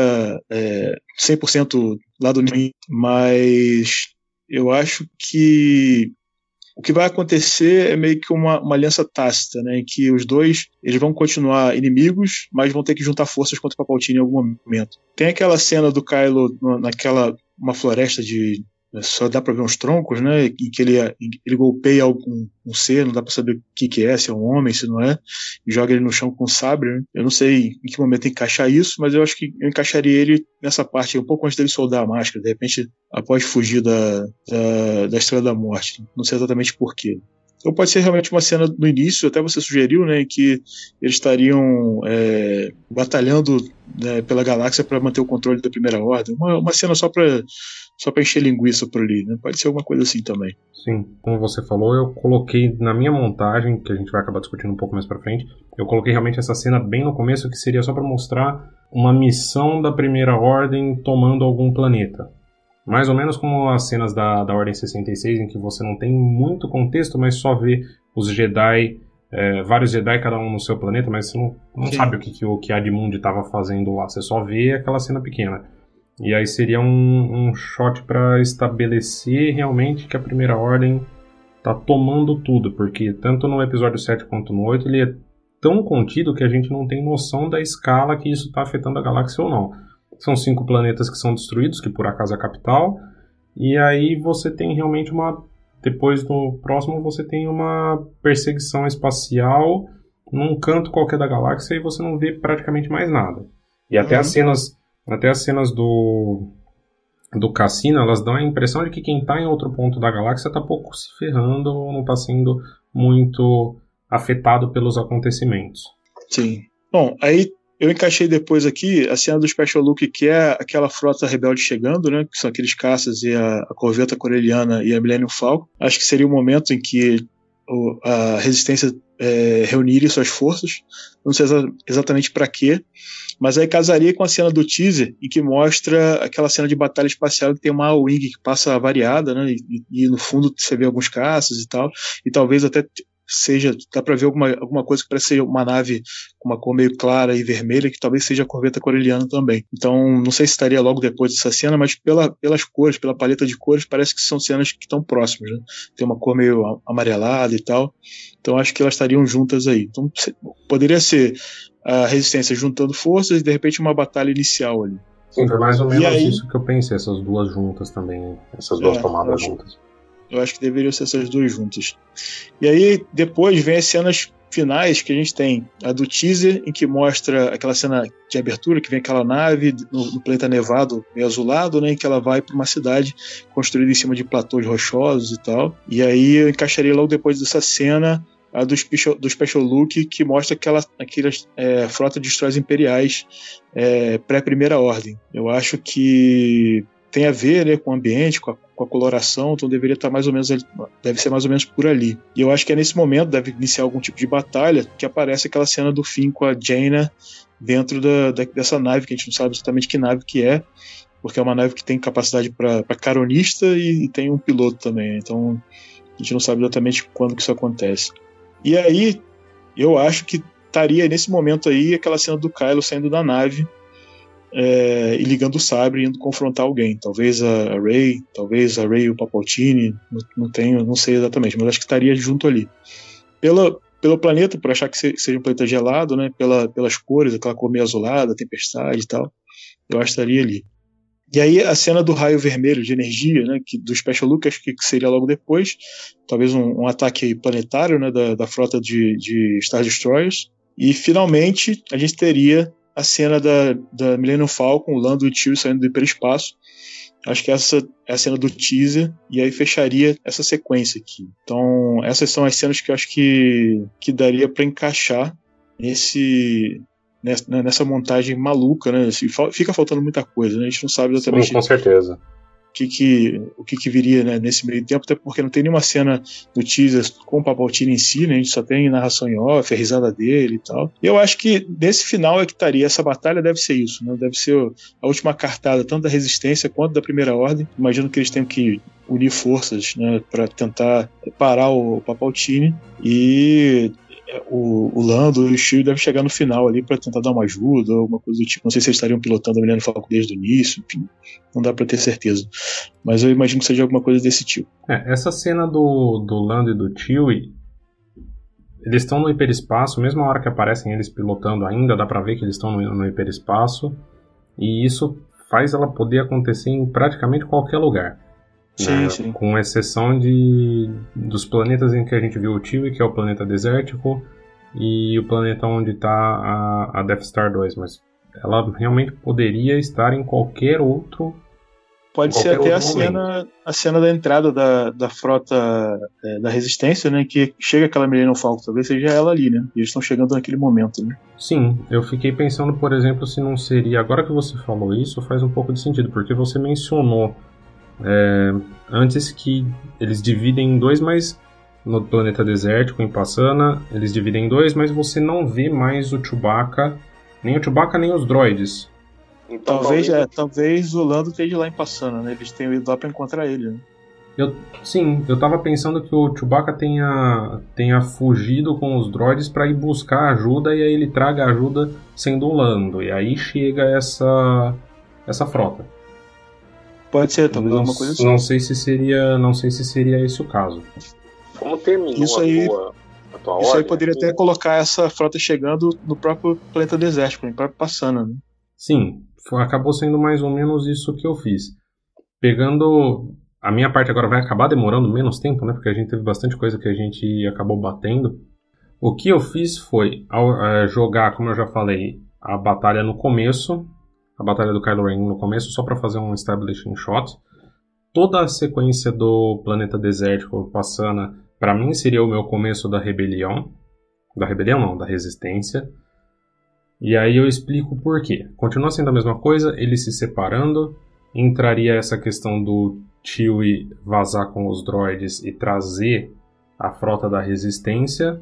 é, 100% lá do ninho, mas eu acho que o que vai acontecer é meio que uma, uma aliança tácita, né, que os dois eles vão continuar inimigos, mas vão ter que juntar forças contra o Papaltini em algum momento. Tem aquela cena do Kylo naquela uma floresta de só dá para ver uns troncos, né? Em que ele, ele golpeia algum um ser, não dá para saber o que, que é, se é um homem, se não é, e joga ele no chão com um sabre. Né? Eu não sei em que momento encaixar isso, mas eu acho que eu encaixaria ele nessa parte, um pouco antes dele soldar a máscara, de repente, após fugir da, da, da Estrela da Morte. Não sei exatamente porquê. Ou pode ser realmente uma cena no início, até você sugeriu, né, que eles estariam é, batalhando né, pela galáxia para manter o controle da Primeira Ordem. Uma, uma cena só para só para encher linguiça por ali, né? Pode ser alguma coisa assim também. Sim, como você falou, eu coloquei na minha montagem, que a gente vai acabar discutindo um pouco mais para frente, eu coloquei realmente essa cena bem no começo, que seria só para mostrar uma missão da Primeira Ordem tomando algum planeta. Mais ou menos como as cenas da, da Ordem 66, em que você não tem muito contexto, mas só vê os Jedi, é, vários Jedi, cada um no seu planeta, mas você não, não sabe o que, que o que Admund estava fazendo lá, você só vê aquela cena pequena. E aí seria um, um shot para estabelecer realmente que a Primeira Ordem tá tomando tudo, porque tanto no episódio 7 quanto no 8 ele é tão contido que a gente não tem noção da escala que isso está afetando a galáxia ou não. São cinco planetas que são destruídos, que por acaso é a capital, e aí você tem realmente uma. Depois do próximo, você tem uma perseguição espacial num canto qualquer da galáxia e você não vê praticamente mais nada. E até uhum. as cenas até as cenas do, do cassino, elas dão a impressão de que quem está em outro ponto da galáxia está pouco se ferrando ou não está sendo muito afetado pelos acontecimentos. Sim. Bom, aí eu encaixei depois aqui a cena do Special Look, que é aquela frota rebelde chegando, né? Que são aqueles caças e a, a corveta coreliana e a Millennium Falcon. Acho que seria o momento em que o, a resistência é, reuniria suas forças. Não sei exa exatamente para quê, mas aí casaria com a cena do teaser, em que mostra aquela cena de batalha espacial que tem uma wing que passa variada, né? E, e no fundo você vê alguns caças e tal, e talvez até seja, dá para ver alguma, alguma coisa que parece ser uma nave com uma cor meio clara e vermelha, que talvez seja a corveta coreliana também. Então, não sei se estaria logo depois dessa cena, mas pela, pelas cores, pela paleta de cores, parece que são cenas que estão próximas, né? Tem uma cor meio amarelada e tal. Então, acho que elas estariam juntas aí. Então, poderia ser a resistência juntando forças e de repente uma batalha inicial ali. Sim, foi mais ou menos aí, isso que eu pensei, essas duas juntas também, essas duas é, tomadas eu juntas. Eu acho que deveriam ser essas duas juntas. E aí depois vem as cenas finais que a gente tem. A do teaser, em que mostra aquela cena de abertura, que vem aquela nave no, no planeta nevado, meio azulado, né, em que ela vai para uma cidade construída em cima de platôs rochosos e tal. E aí eu encaixaria logo depois dessa cena a do Special, do Special Look, que mostra aquela, aquela é, frota de destroyers imperiais é, pré-primeira ordem. Eu acho que tem a ver né, com o ambiente, com a, com a, coloração, então deveria estar mais ou menos deve ser mais ou menos por ali. E eu acho que é nesse momento deve iniciar algum tipo de batalha que aparece aquela cena do fim com a Jaina dentro da, da, dessa nave que a gente não sabe exatamente que nave que é, porque é uma nave que tem capacidade para caronista e, e, tem um piloto também. Então a gente não sabe exatamente quando que isso acontece. E aí, eu acho que estaria nesse momento aí aquela cena do Kylo saindo da nave é, e ligando o sabre indo confrontar alguém. Talvez a, Rey, talvez a Rey e o Papaltini, não, não tenho, não sei exatamente, mas acho que estaria junto ali. Pela, pelo planeta, por achar que seja um planeta gelado, né? Pela, pelas cores, aquela cor meio azulada, tempestade e tal, eu acho que estaria ali. E aí a cena do raio vermelho de energia, né, que, do Special Look, acho que seria logo depois, talvez um, um ataque planetário né, da, da frota de, de Star Destroyers. E finalmente a gente teria a cena da, da Millennium Falcon, o Lando e o Tio saindo do hiperespaço. Acho que essa é a cena do teaser e aí fecharia essa sequência aqui. Então, essas são as cenas que eu acho que, que daria para encaixar nesse nessa, nessa montagem maluca, né? Assim, fica faltando muita coisa, né? A gente não sabe exatamente. Sim, com certeza. Que, que, o que, que viria né, nesse meio tempo, até porque não tem nenhuma cena no teaser com o Papaltino em si, né? A gente só tem narração em off, a risada dele e tal. E eu acho que nesse final é que estaria. Essa batalha deve ser isso, né? Deve ser a última cartada, tanto da resistência quanto da primeira ordem. Imagino que eles tenham que unir forças né, para tentar parar o Papaltini e o, o Lando e o Shield devem chegar no final ali para tentar dar uma ajuda, alguma coisa do tipo. Não sei se eles estariam pilotando a Millennium Falcon desde o início, enfim, não dá para ter certeza. Mas eu imagino que seja alguma coisa desse tipo. É, essa cena do, do Lando e do Chewie, eles estão no hiperespaço, mesmo a hora que aparecem eles pilotando ainda, dá para ver que eles estão no, no hiperespaço, e isso faz ela poder acontecer em praticamente qualquer lugar. Sim, né? sim. Com exceção de dos planetas em que a gente viu o Tio, que é o planeta desértico, e o planeta onde está a, a Death Star 2, mas ela realmente poderia estar em qualquer outro. Pode ser até a cena, a cena da entrada da, da frota é, da Resistência, né? Que chega aquela Millennium Falcon, talvez seja ela ali, né? E eles estão chegando naquele momento, né? Sim, eu fiquei pensando, por exemplo, se não seria. Agora que você falou isso, faz um pouco de sentido, porque você mencionou é, antes que eles dividem em dois, mas no planeta desértico, em Passana, eles dividem em dois, mas você não vê mais o Chewbacca, nem o Chewbacca nem os droids. Então, talvez, talvez... É, talvez o Lando esteja lá em Passana, né? Eles tenham ido lá para encontrar ele, né? Eu, sim, eu tava pensando que o Chewbacca tenha, tenha fugido com os droids para ir buscar ajuda e aí ele traga ajuda sendo o Lando. E aí chega essa, essa frota. Pode ser, talvez não, alguma coisa assim. Não sei se seria, não sei se seria esse o caso. Como terminou isso aí, a tua, a tua Isso ordem, aí poderia até colocar essa frota chegando no próprio planeta desértico, no próprio Passana, né? Sim, acabou sendo mais ou menos isso que eu fiz. Pegando a minha parte agora vai acabar demorando menos tempo, né? Porque a gente teve bastante coisa que a gente acabou batendo. O que eu fiz foi ao, é, jogar, como eu já falei, a batalha no começo, a batalha do Kylo Ren no começo, só para fazer um establishing shot. Toda a sequência do planeta desértico passando, para mim seria o meu começo da rebelião. Da rebelião não, da resistência. E aí eu explico por quê. Continua sendo a mesma coisa, eles se separando, entraria essa questão do Chewie vazar com os droids e trazer a frota da resistência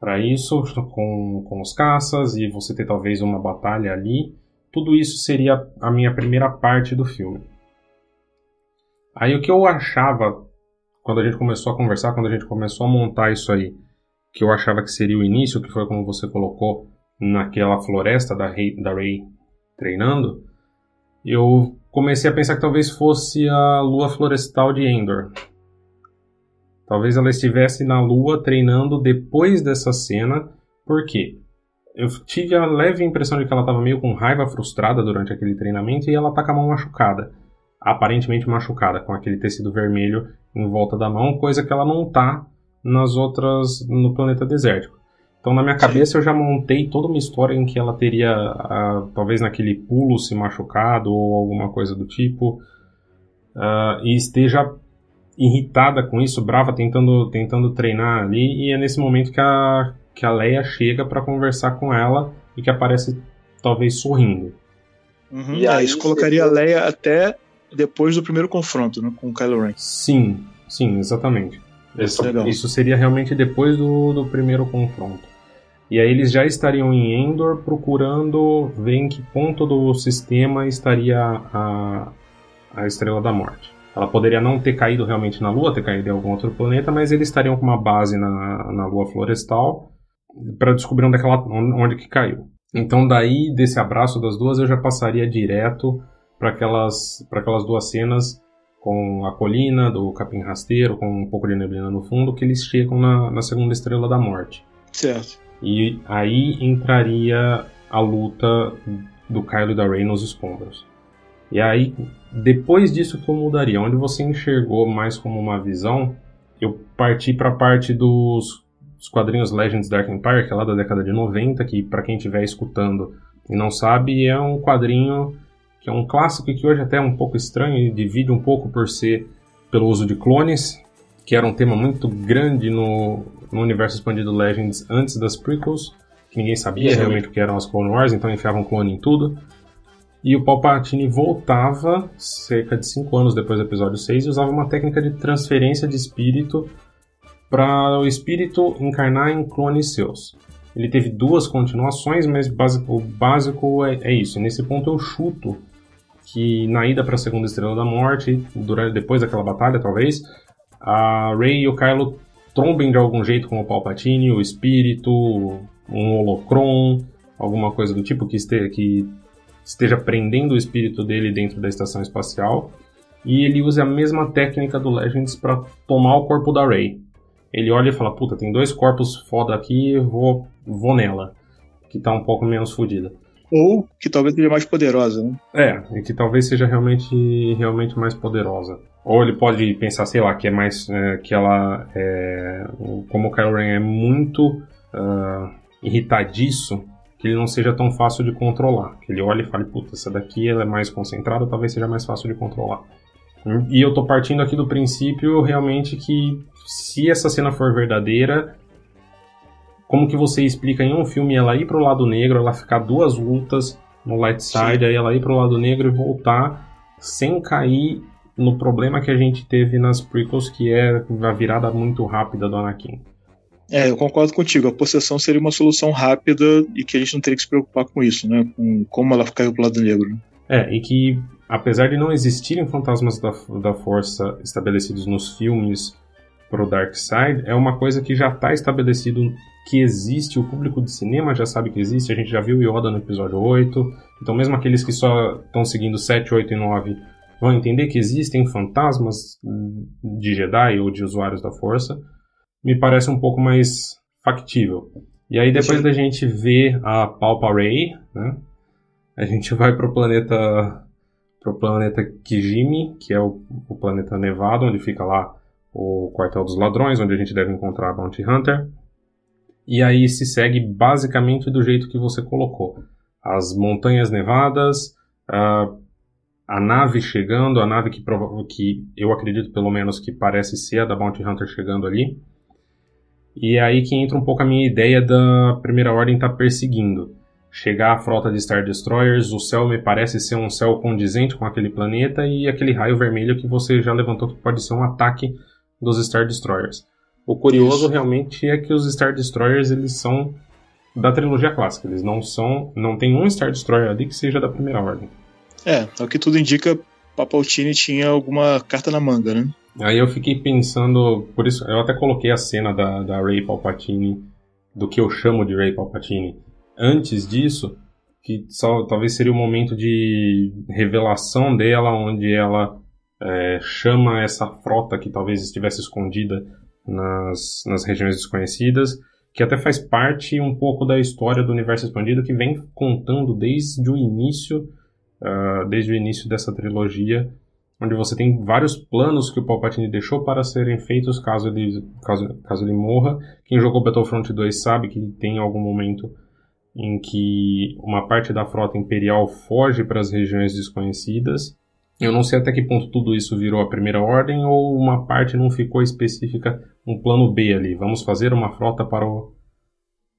para isso, [LAUGHS] com, com os caças, e você ter talvez uma batalha ali. Tudo isso seria a minha primeira parte do filme. Aí o que eu achava, quando a gente começou a conversar, quando a gente começou a montar isso aí, que eu achava que seria o início, que foi como você colocou naquela floresta da Rey, da Rey treinando, eu comecei a pensar que talvez fosse a lua florestal de Endor. Talvez ela estivesse na lua treinando depois dessa cena, por quê? Eu tive a leve impressão de que ela estava meio com raiva frustrada durante aquele treinamento e ela tá com a mão machucada. Aparentemente machucada, com aquele tecido vermelho em volta da mão, coisa que ela não tá nas outras no planeta desértico. Então na minha cabeça eu já montei toda uma história em que ela teria, uh, talvez naquele pulo se machucado ou alguma coisa do tipo, uh, e esteja irritada com isso, brava, tentando, tentando treinar ali, e é nesse momento que a, que a Leia chega para conversar com ela e que aparece talvez sorrindo. Uhum, e aí, isso colocaria a Leia até depois do primeiro confronto né, com o Kylo Ren. Sim, sim, exatamente. Isso, isso seria realmente depois do, do primeiro confronto. E aí eles já estariam em Endor procurando ver em que ponto do sistema estaria a, a Estrela da Morte. Ela poderia não ter caído realmente na Lua, ter caído em algum outro planeta, mas eles estariam com uma base na, na Lua Florestal para descobrir onde, é ela, onde que caiu. Então daí desse abraço das duas eu já passaria direto para aquelas para aquelas duas cenas com a colina do capim rasteiro, com um pouco de neblina no fundo, que eles chegam na, na segunda estrela da morte. Certo. E aí entraria a luta do Kylo e da Rey nos escombros. E aí, depois disso que eu mudaria, onde você enxergou mais como uma visão, eu parti para a parte dos, dos, quadrinhos Legends Dark Empire, que é lá da década de 90, que para quem estiver escutando e não sabe, é um quadrinho que é um clássico e que hoje até é um pouco estranho e divide um pouco por ser pelo uso de clones, que era um tema muito grande no, no universo expandido Legends antes das prequels, que ninguém sabia realmente o que eram as Clone Wars, então enfiavam clone em tudo. E o Palpatine voltava cerca de 5 anos depois do episódio 6 e usava uma técnica de transferência de espírito para o espírito encarnar em clones seus. Ele teve duas continuações, mas o básico é, é isso. nesse ponto eu chuto que na ida para a Segunda Estrela da Morte, durante, depois daquela batalha talvez, a Rey e o Kylo trombem de algum jeito com o Palpatine, o espírito, um holocron, alguma coisa do tipo que, esteja, que esteja prendendo o espírito dele dentro da estação espacial. E ele usa a mesma técnica do Legends para tomar o corpo da Rey. Ele olha e fala: Puta, tem dois corpos foda aqui, vou, vou nela. Que tá um pouco menos fodida. Ou que talvez seja mais poderosa, né? É, e que talvez seja realmente, realmente mais poderosa. Ou ele pode pensar, sei lá, que é mais. É, que ela é. Como o Kylo Ren é muito uh, irritadiço, que ele não seja tão fácil de controlar. Que ele olhe e fale, puta, essa daqui ela é mais concentrada, talvez seja mais fácil de controlar. E eu tô partindo aqui do princípio realmente que se essa cena for verdadeira, como que você explica em um filme ela ir pro lado negro, ela ficar duas lutas no light side, Sim. aí ela ir pro lado negro e voltar sem cair no problema que a gente teve nas prequels, que é a virada muito rápida do Anakin. É, eu concordo contigo. A possessão seria uma solução rápida e que a gente não teria que se preocupar com isso, né? Com como ela caiu pro lado negro. Né? É, e que apesar de não existirem fantasmas da, da força estabelecidos nos filmes pro Dark Side, é uma coisa que já está estabelecido que existe, o público de cinema já sabe que existe, a gente já viu Yoda no episódio 8, então mesmo aqueles que só estão seguindo 7, 8 e 9 vão entender que existem fantasmas de Jedi ou de usuários da força, me parece um pouco mais factível. E aí depois da gente ver a Palpa Ray, né, a gente [LAUGHS] vai pro planeta pro planeta Kijimi, que é o, o planeta nevado, onde fica lá o quartel dos ladrões, onde a gente deve encontrar a Bounty Hunter. E aí se segue basicamente do jeito que você colocou. As montanhas nevadas, a, a nave chegando, a nave que, que eu acredito pelo menos que parece ser a da Bounty Hunter chegando ali. E é aí que entra um pouco a minha ideia da Primeira Ordem estar tá perseguindo. Chegar a frota de Star Destroyers, o céu me parece ser um céu condizente com aquele planeta e aquele raio vermelho que você já levantou que pode ser um ataque dos Star Destroyers. O curioso Isso. realmente é que os Star Destroyers eles são da trilogia clássica. Eles não são, não tem um Star Destroyer ali que seja da primeira ordem. É, é o que tudo indica, Papaltini tinha alguma carta na manga, né? Aí eu fiquei pensando, por isso eu até coloquei a cena da, da Ray Palpatine, do que eu chamo de Ray Palpatine. Antes disso, que só talvez seria o momento de revelação dela, onde ela é, chama essa frota que talvez estivesse escondida nas, nas regiões desconhecidas, que até faz parte um pouco da história do universo expandido, que vem contando desde o início, uh, desde o início dessa trilogia, onde você tem vários planos que o Palpatine deixou para serem feitos caso ele, caso, caso ele morra. Quem jogou Battlefront 2 sabe que tem algum momento em que uma parte da frota imperial foge para as regiões desconhecidas eu não sei até que ponto tudo isso virou a primeira ordem ou uma parte não ficou específica, um plano B ali. Vamos fazer uma frota para o,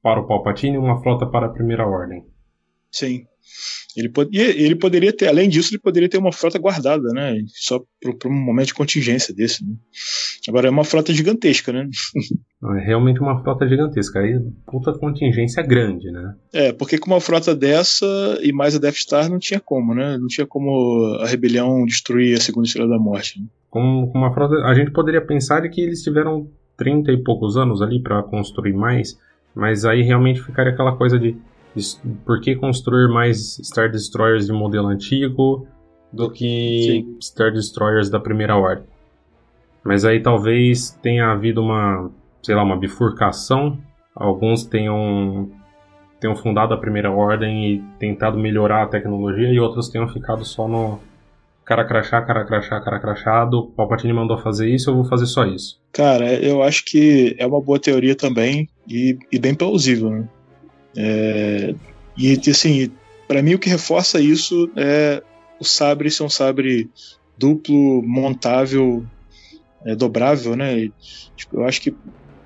para o Palpatine e uma frota para a primeira ordem. Sim. Ele, ele poderia ter, além disso, ele poderia ter uma frota guardada, né? Só para um momento de contingência desse. Né? Agora é uma frota gigantesca, né? [LAUGHS] É realmente uma frota gigantesca. Aí, puta contingência grande, né? É, porque com uma frota dessa e mais a Death Star não tinha como, né? Não tinha como a rebelião destruir a Segunda Estrela da Morte. Né? Com, com uma frota, a gente poderia pensar que eles tiveram 30 e poucos anos ali para construir mais, mas aí realmente ficaria aquela coisa de por que construir mais Star Destroyers de modelo antigo do que Sim. Star Destroyers da primeira ordem? Mas aí talvez tenha havido uma, sei lá, uma bifurcação. Alguns tenham, tenham fundado a primeira ordem e tentado melhorar a tecnologia, e outros tenham ficado só no cara crachá, cara crachá, cara crachado. Palpatine mandou fazer isso, eu vou fazer só isso. Cara, eu acho que é uma boa teoria também e, e bem plausível, né? É, e assim, para mim o que reforça isso é o sabre ser um sabre duplo, montável, é, dobrável, né? E, tipo, eu acho que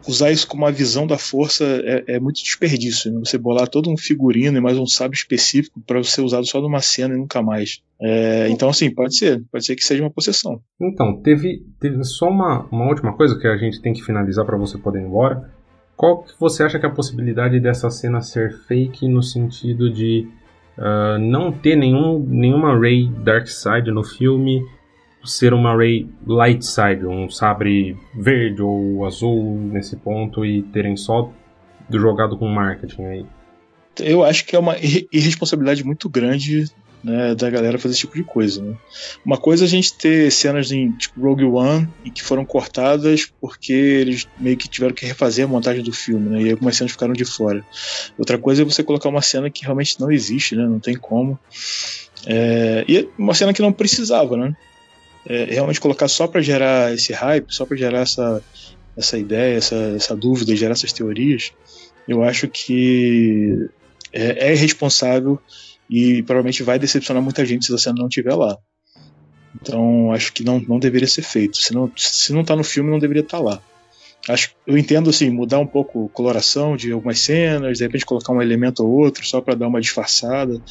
usar isso como uma visão da força é, é muito desperdício. Né? Você bolar todo um figurino e mais um sábio específico para ser usado só numa cena e nunca mais. É, então, assim, pode ser. Pode ser que seja uma possessão. Então, teve, teve só uma, uma última coisa que a gente tem que finalizar para você poder ir embora. Qual que você acha que é a possibilidade dessa cena ser fake no sentido de uh, não ter nenhum, nenhuma Ray Darkseid no filme ser uma Ray light side, um sabre verde ou azul nesse ponto e terem só jogado com marketing aí? Eu acho que é uma irresponsabilidade muito grande né, da galera fazer esse tipo de coisa. Né? Uma coisa é a gente ter cenas em tipo Rogue One que foram cortadas porque eles meio que tiveram que refazer a montagem do filme, né, e algumas cenas ficaram de fora. Outra coisa é você colocar uma cena que realmente não existe, né, não tem como. É, e uma cena que não precisava, né? é, realmente colocar só para gerar esse hype, só para gerar essa, essa ideia, essa, essa dúvida, gerar essas teorias, eu acho que é, é irresponsável e provavelmente vai decepcionar muita gente se cena não estiver lá. Então acho que não, não deveria ser feito. Se não, se não tá no filme, não deveria estar tá lá. Acho, eu entendo assim, mudar um pouco a coloração de algumas cenas, de repente colocar um elemento ou outro só para dar uma disfarçada,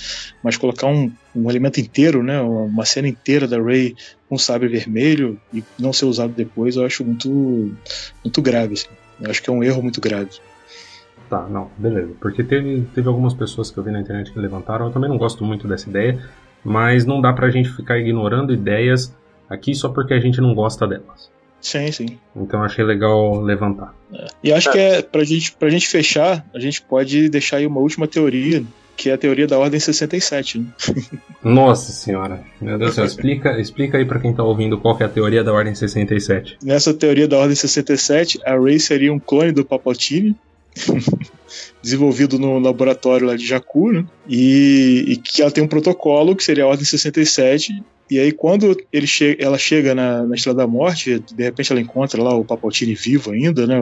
mas colocar um, um elemento inteiro, né, uma cena inteira da Ray com sabre vermelho e não ser usado depois, eu acho muito muito grave. Assim. Eu acho que é um erro muito grave. Tá, não, beleza. Porque teve, teve algumas pessoas que eu vi na internet que levantaram, eu também não gosto muito dessa ideia, mas não dá pra gente ficar ignorando ideias aqui só porque a gente não gosta delas. Sim, sim. Então achei legal levantar. É. E acho que é pra gente, pra gente fechar, a gente pode deixar aí uma última teoria, que é a teoria da Ordem 67. Né? [LAUGHS] Nossa senhora, meu Deus do céu, explica, explica aí para quem tá ouvindo qual é a teoria da Ordem 67. Nessa teoria da Ordem 67, a Rey seria um clone do Palpatine, [LAUGHS] desenvolvido no laboratório lá de Jakku, né? E, e, que ela tem um protocolo que seria a Ordem 67 e aí, quando ele che ela chega na, na da Morte, de repente ela encontra lá o Papaltini vivo ainda, né?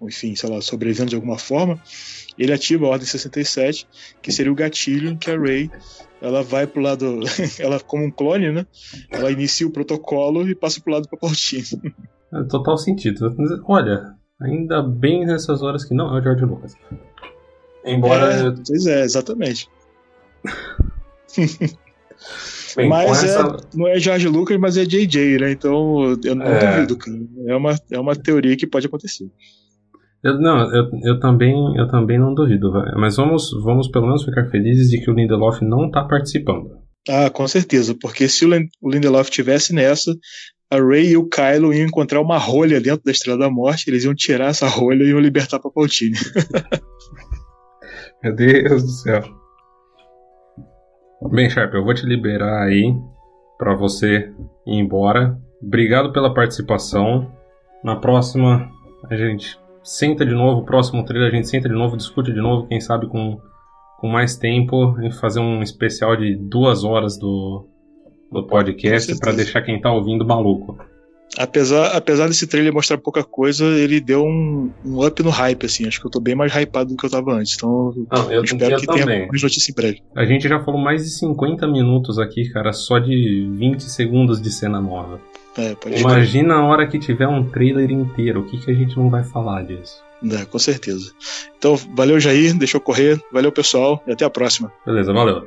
Enfim, sei lá, sobrevivendo de alguma forma. Ele ativa a Ordem 67, que seria o gatilho em que a Rey ela vai pro lado. [LAUGHS] ela, como um clone, né? Ela inicia o protocolo e passa pro lado do Papaltini. É, total sentido. Olha, ainda bem nessas horas que não é o George Lucas. Embora. É, pois é, exatamente. [LAUGHS] Bem, mas é, essa... não é George Lucas, mas é JJ, né? Então eu não é... duvido, cara. É uma, é uma teoria que pode acontecer. Eu, não, eu, eu, também, eu também não duvido, mas vamos, vamos pelo menos ficar felizes de que o Lindelof não está participando. Ah, com certeza, porque se o Lindelof tivesse nessa, a Ray e o Kylo iam encontrar uma rolha dentro da Estrela da Morte, eles iam tirar essa rolha e iam libertar Palpatine. Meu Deus do céu. Bem, Sharp, eu vou te liberar aí para você ir embora. Obrigado pela participação. Na próxima a gente senta de novo, próximo trailer a gente senta de novo, discute de novo, quem sabe com, com mais tempo, e fazer um especial de duas horas do, do podcast para deixar quem tá ouvindo maluco apesar, apesar desse trailer mostrar pouca coisa, ele deu um, um, up no hype, assim. Acho que eu tô bem mais hypado do que eu tava antes. Então, Não, eu, espero que também. tenha mais notícia em breve. A gente já falou mais de 50 minutos aqui, cara, só de 20 segundos de cena nova. É, Imagina a hora que tiver um trailer inteiro, o que, que a gente não vai falar disso? É, com certeza. Então, valeu, Jair, deixa eu correr. Valeu, pessoal, e até a próxima. Beleza, valeu.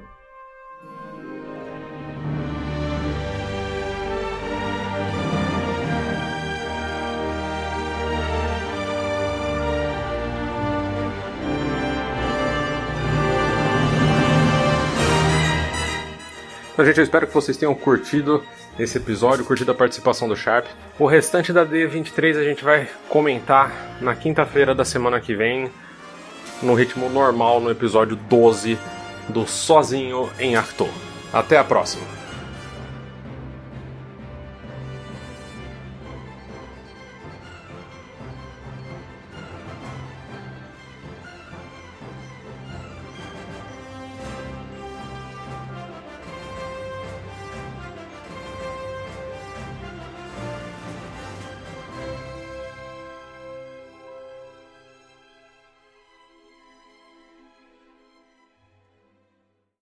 Então, gente, eu espero que vocês tenham curtido esse episódio, curtido a participação do Sharp. O restante da D23 a gente vai comentar na quinta-feira da semana que vem. no ritmo normal no episódio 12 do Sozinho em Arthur. Até a próxima!